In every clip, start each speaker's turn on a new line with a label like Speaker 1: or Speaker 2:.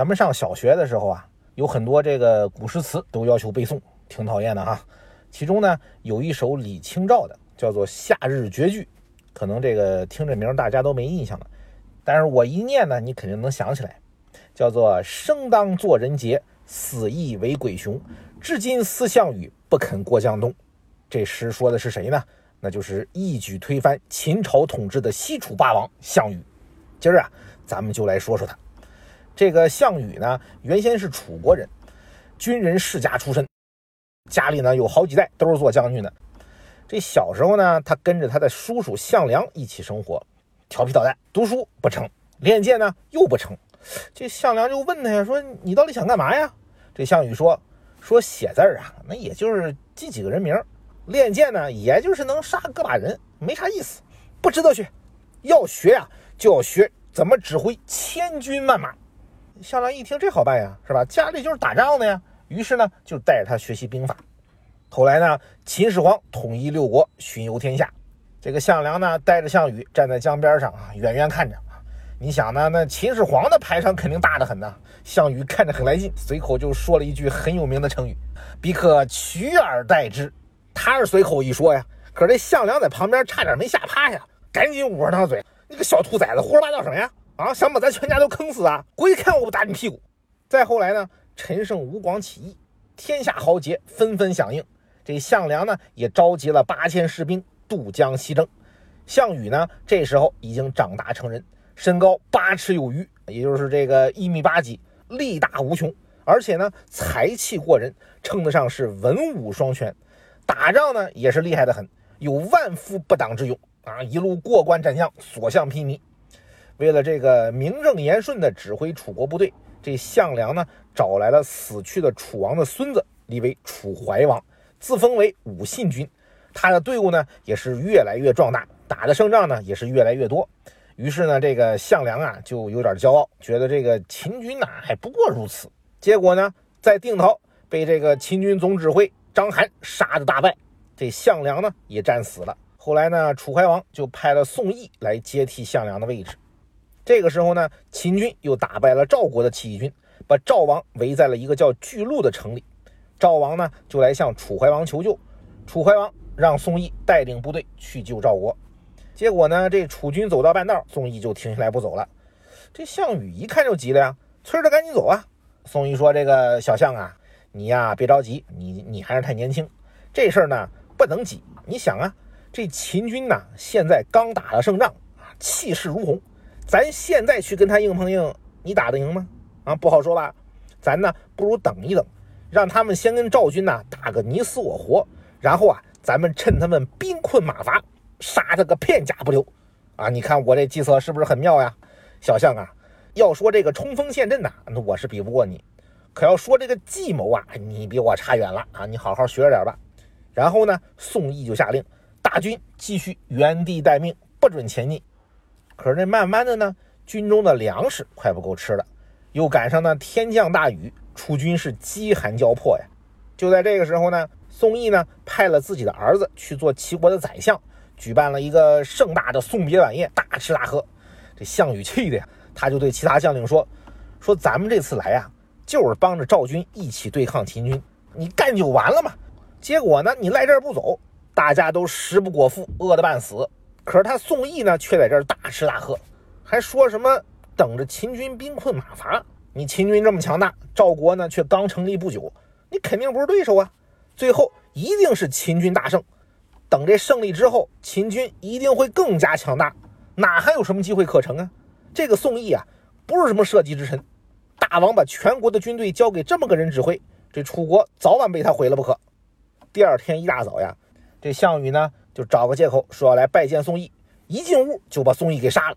Speaker 1: 咱们上小学的时候啊，有很多这个古诗词都要求背诵，挺讨厌的哈。其中呢，有一首李清照的，叫做《夏日绝句》，可能这个听这名大家都没印象了，但是我一念呢，你肯定能想起来，叫做“生当作人杰，死亦为鬼雄。至今思项羽，不肯过江东。”这诗说的是谁呢？那就是一举推翻秦朝统治的西楚霸王项羽。今儿啊，咱们就来说说他。这个项羽呢，原先是楚国人，军人世家出身，家里呢有好几代都是做将军的。这小时候呢，他跟着他的叔叔项梁一起生活，调皮捣蛋，读书不成，练剑呢又不成。这项梁就问他呀，说你到底想干嘛呀？这项羽说，说写字儿啊，那也就是记几个人名；练剑呢，也就是能杀个把人，没啥意思，不值得学。要学呀，就要学怎么指挥千军万马。项梁一听，这好办呀，是吧？家里就是打仗的呀。于是呢，就带着他学习兵法。后来呢，秦始皇统一六国，巡游天下。这个项梁呢，带着项羽站在江边上啊，远远看着。你想呢，那秦始皇的排场肯定大得很呐。项羽看着很来劲，随口就说了一句很有名的成语：“彼可取而代之。”他是随口一说呀，可是这项梁在旁边差点没吓趴下，赶紧捂着他嘴：“你个小兔崽子，胡说八道什么呀？”啊！想把咱全家都坑死啊！回去看我不打你屁股！再后来呢，陈胜吴广起义，天下豪杰纷纷响应。这项梁呢，也召集了八千士兵渡江西征。项羽呢，这时候已经长大成人，身高八尺有余，也就是这个一米八几，力大无穷，而且呢，才气过人，称得上是文武双全。打仗呢，也是厉害的很，有万夫不挡之勇啊！一路过关斩将，所向披靡。为了这个名正言顺的指挥楚国部队，这项梁呢找来了死去的楚王的孙子，立为楚怀王，自封为武信君。他的队伍呢也是越来越壮大，打的胜仗呢也是越来越多。于是呢，这个项梁啊就有点骄傲，觉得这个秦军呐还不过如此。结果呢，在定陶被这个秦军总指挥章邯杀的大败，这项梁呢也战死了。后来呢，楚怀王就派了宋义来接替项梁的位置。这个时候呢，秦军又打败了赵国的起义军，把赵王围在了一个叫巨鹿的城里。赵王呢，就来向楚怀王求救。楚怀王让宋义带领部队去救赵国。结果呢，这楚军走到半道，宋义就停下来不走了。这项羽一看就急了呀，催着赶紧走啊！宋义说：“这个小项啊，你呀别着急，你你还是太年轻，这事儿呢不能急。你想啊，这秦军呐，现在刚打了胜仗啊，气势如虹。”咱现在去跟他硬碰硬，你打得赢吗？啊，不好说吧。咱呢，不如等一等，让他们先跟赵军呐打个你死我活，然后啊，咱们趁他们兵困马乏，杀他个片甲不留。啊，你看我这计策是不是很妙呀，小象啊？要说这个冲锋陷阵呐，那我是比不过你；可要说这个计谋啊，你比我差远了啊！你好好学着点吧。然后呢，宋义就下令，大军继续原地待命，不准前进。可是这慢慢的呢，军中的粮食快不够吃了，又赶上那天降大雨，楚军是饥寒交迫呀。就在这个时候呢，宋义呢派了自己的儿子去做齐国的宰相，举办了一个盛大的送别晚宴，大吃大喝。这项羽气的呀，他就对其他将领说：“说咱们这次来呀，就是帮着赵军一起对抗秦军，你干就完了嘛。结果呢，你赖这儿不走，大家都食不果腹，饿得半死。”可是他宋义呢，却在这儿大吃大喝，还说什么等着秦军兵困马乏。你秦军这么强大，赵国呢却刚成立不久，你肯定不是对手啊！最后一定是秦军大胜。等这胜利之后，秦军一定会更加强大，哪还有什么机会可乘啊？这个宋义啊，不是什么社稷之臣，大王把全国的军队交给这么个人指挥，这楚国早晚被他毁了不可。第二天一大早呀，这项羽呢？就找个借口说要来拜见宋义，一进屋就把宋义给杀了。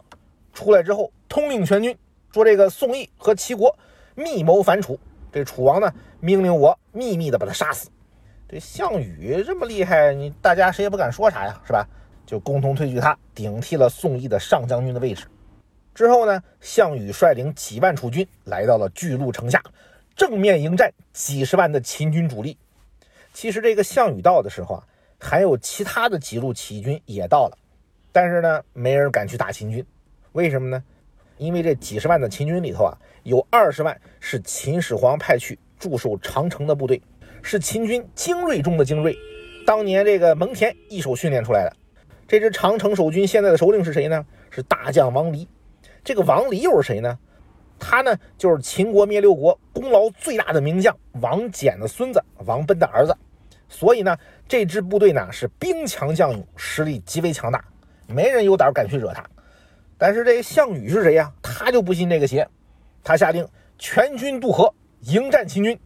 Speaker 1: 出来之后，通令全军说：“这个宋义和齐国密谋反楚，这楚王呢命令我秘密的把他杀死。”这项羽这么厉害，你大家谁也不敢说啥呀，是吧？就共同推举他顶替了宋义的上将军的位置。之后呢，项羽率领几万楚军来到了巨鹿城下，正面迎战几十万的秦军主力。其实这个项羽到的时候啊。还有其他的几路起义军也到了，但是呢，没人敢去打秦军，为什么呢？因为这几十万的秦军里头啊，有二十万是秦始皇派去驻守长城的部队，是秦军精锐中的精锐，当年这个蒙恬一手训练出来的。这支长城守军现在的首领是谁呢？是大将王离。这个王离又是谁呢？他呢，就是秦国灭六国功劳最大的名将王翦的孙子，王贲的儿子。所以呢，这支部队呢是兵强将勇，实力极为强大，没人有胆敢去惹他。但是这项羽是谁呀？他就不信这个邪，他下令全军渡河迎战秦军。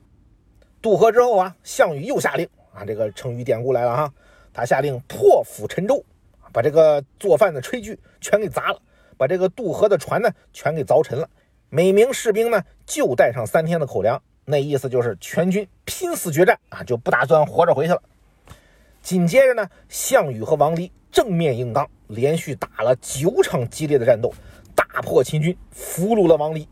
Speaker 1: 渡河之后啊，项羽又下令啊，这个成语典故来了哈，他下令破釜沉舟，把这个做饭的炊具全给砸了，把这个渡河的船呢全给凿沉了。每名士兵呢就带上三天的口粮，那意思就是全军拼死决战啊，就不打算活着回去了。紧接着呢，项羽和王离正面硬刚，连续打了九场激烈的战斗，大破秦军，俘虏了王离。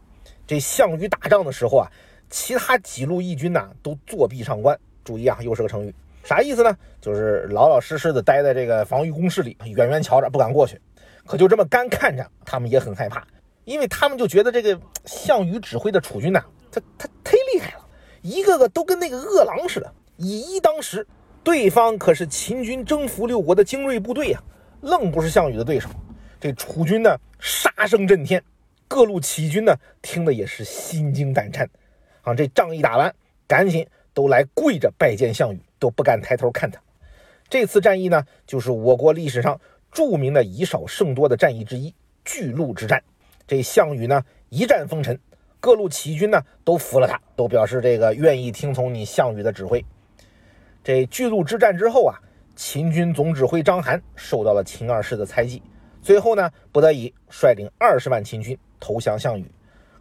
Speaker 1: 这项羽打仗的时候啊，其他几路义军呐都作壁上观。注意啊，又是个成语，啥意思呢？就是老老实实的待在这个防御工事里，远远瞧着，不敢过去。可就这么干看着，他们也很害怕。因为他们就觉得这个项羽指挥的楚军呐，他他忒厉害了，一个个都跟那个饿狼似的，以一当十。对方可是秦军征服六国的精锐部队呀，愣不是项羽的对手。这楚军呢，杀声震天，各路起义军呢，听的也是心惊胆颤。啊，这仗一打完，赶紧都来跪着拜见项羽，都不敢抬头看他。这次战役呢，就是我国历史上著名的以少胜多的战役之一——巨鹿之战。这项羽呢，一战封尘，各路起义军呢都服了他，都表示这个愿意听从你项羽的指挥。这巨鹿之战之后啊，秦军总指挥章邯受到了秦二世的猜忌，最后呢，不得已率领二十万秦军投降项羽。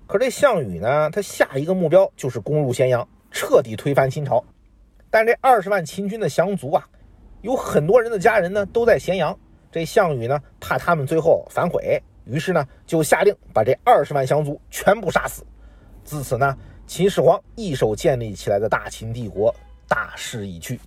Speaker 1: 可这项羽呢，他下一个目标就是攻入咸阳，彻底推翻秦朝。但这二十万秦军的降卒啊，有很多人的家人呢都在咸阳，这项羽呢怕他们最后反悔。于是呢，就下令把这二十万降卒全部杀死。自此呢，秦始皇一手建立起来的大秦帝国大势已去。